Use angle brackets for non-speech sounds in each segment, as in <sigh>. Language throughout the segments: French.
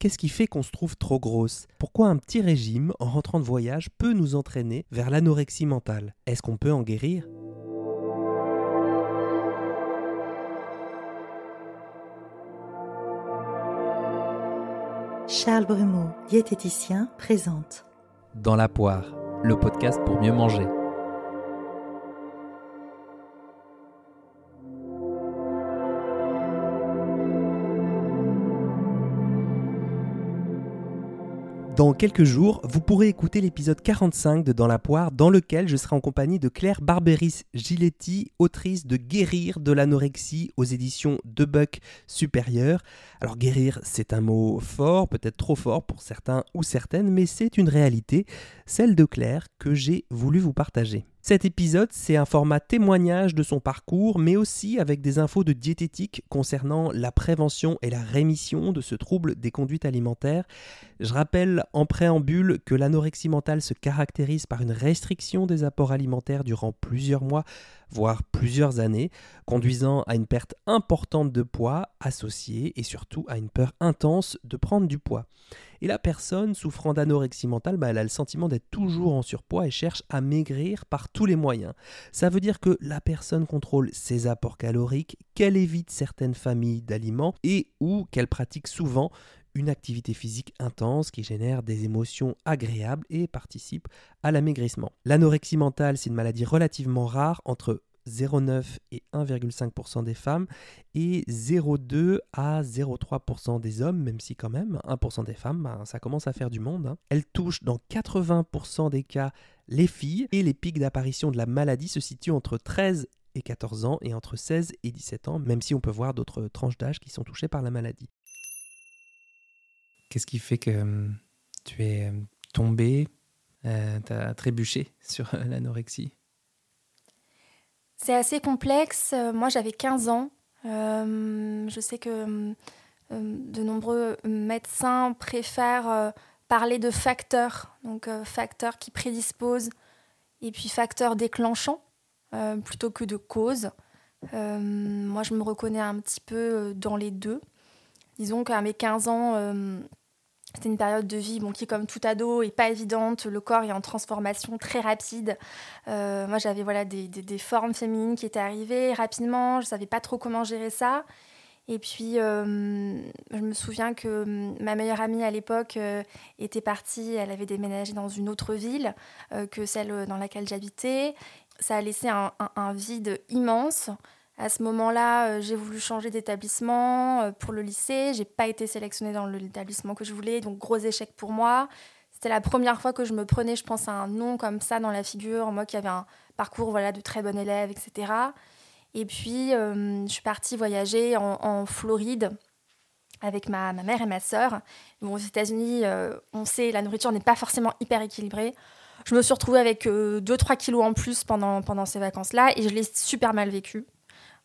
Qu'est-ce qui fait qu'on se trouve trop grosse? Pourquoi un petit régime en rentrant de voyage peut nous entraîner vers l'anorexie mentale? Est-ce qu'on peut en guérir? Charles Brumeau, diététicien, présente. Dans la poire, le podcast pour mieux manger. Dans quelques jours, vous pourrez écouter l'épisode 45 de Dans la poire, dans lequel je serai en compagnie de Claire Barberis Giletti, autrice de Guérir de l'anorexie aux éditions De Buck Supérieur. Alors guérir, c'est un mot fort, peut-être trop fort pour certains ou certaines, mais c'est une réalité, celle de Claire, que j'ai voulu vous partager. Cet épisode, c'est un format témoignage de son parcours, mais aussi avec des infos de diététique concernant la prévention et la rémission de ce trouble des conduites alimentaires. Je rappelle en préambule que l'anorexie mentale se caractérise par une restriction des apports alimentaires durant plusieurs mois, voire plusieurs années, conduisant à une perte importante de poids associée et surtout à une peur intense de prendre du poids. Et la personne souffrant d'anorexie mentale, bah, elle a le sentiment d'être toujours en surpoids et cherche à maigrir par tous les moyens. Ça veut dire que la personne contrôle ses apports caloriques, qu'elle évite certaines familles d'aliments et ou qu'elle pratique souvent une activité physique intense qui génère des émotions agréables et participe à l'amaigrissement. L'anorexie mentale, c'est une maladie relativement rare entre 0,9 et 1,5% des femmes et 0,2 à 0,3% des hommes, même si quand même 1% des femmes, ben, ça commence à faire du monde. Hein. Elle touche dans 80% des cas les filles et les pics d'apparition de la maladie se situent entre 13 et 14 ans et entre 16 et 17 ans, même si on peut voir d'autres tranches d'âge qui sont touchées par la maladie. Qu'est-ce qui fait que hum, tu es hum, tombé, euh, tu as trébuché <laughs> sur l'anorexie? C'est assez complexe. Euh, moi, j'avais 15 ans. Euh, je sais que euh, de nombreux médecins préfèrent parler de facteurs, donc facteurs qui prédisposent et puis facteurs déclenchants plutôt que de causes. moi, je me reconnais un petit peu dans les deux. Disons qu'à mes 15 ans, c'était une période de vie bon, qui, comme tout ado, est pas évidente. Le corps est en transformation très rapide. Euh, moi, j'avais voilà, des, des, formes féminines qui étaient arrivées rapidement. Je savais pas trop comment gérer ça. Et puis, euh, je me souviens que hum, ma meilleure amie à l'époque euh, était partie. Elle avait déménagé dans une autre ville que celle dans laquelle j'habitais. Ça a laissé un vide immense. À ce moment-là, euh, j'ai voulu changer d'établissement euh, pour le lycée. J'ai pas été sélectionnée dans l'établissement que je voulais, donc gros échec pour moi. C'était la première fois que je me prenais, je pense, un nom comme ça dans la figure, moi qui avais un parcours voilà, de très bon élève, etc. Et puis, euh, je suis partie voyager en, Floride avec ma, mère et ma sœur. Aux États-Unis, on sait, la nourriture n'est pas forcément hyper équilibrée. Je me suis retrouvée avec 2-3 kilos en plus pendant, pendant ces vacances-là et je l'ai super mal vécu.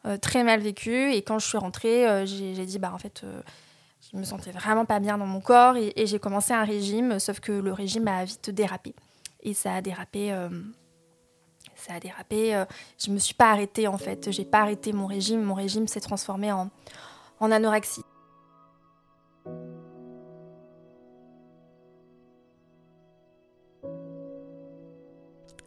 Euh, très mal vécu. Et quand je suis rentrée, euh, j'ai dit, bah en fait, euh, je me sentais vraiment pas bien dans mon corps et, j'ai commencé un régime, sauf que le régime a vite dérapé. Et ça a dérapé ça a dérapé. Je me suis pas arrêtée en fait. J'ai pas arrêté mon régime. Mon régime s'est transformé en, en anorexie.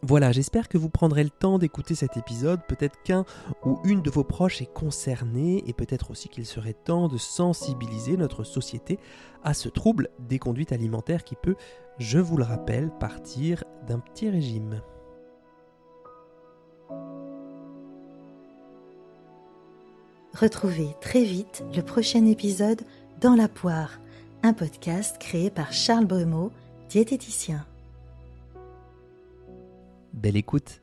Voilà, j'espère que vous prendrez le temps d'écouter cet épisode. Peut-être qu'un ou une de vos proches est concerné et peut-être aussi qu'il serait temps de sensibiliser notre société à ce trouble des conduites alimentaires qui peut, je vous le rappelle, partir d'un petit régime. Retrouvez très vite le prochain épisode Dans la poire, un podcast créé par Charles Brumeau, diététicien. Belle écoute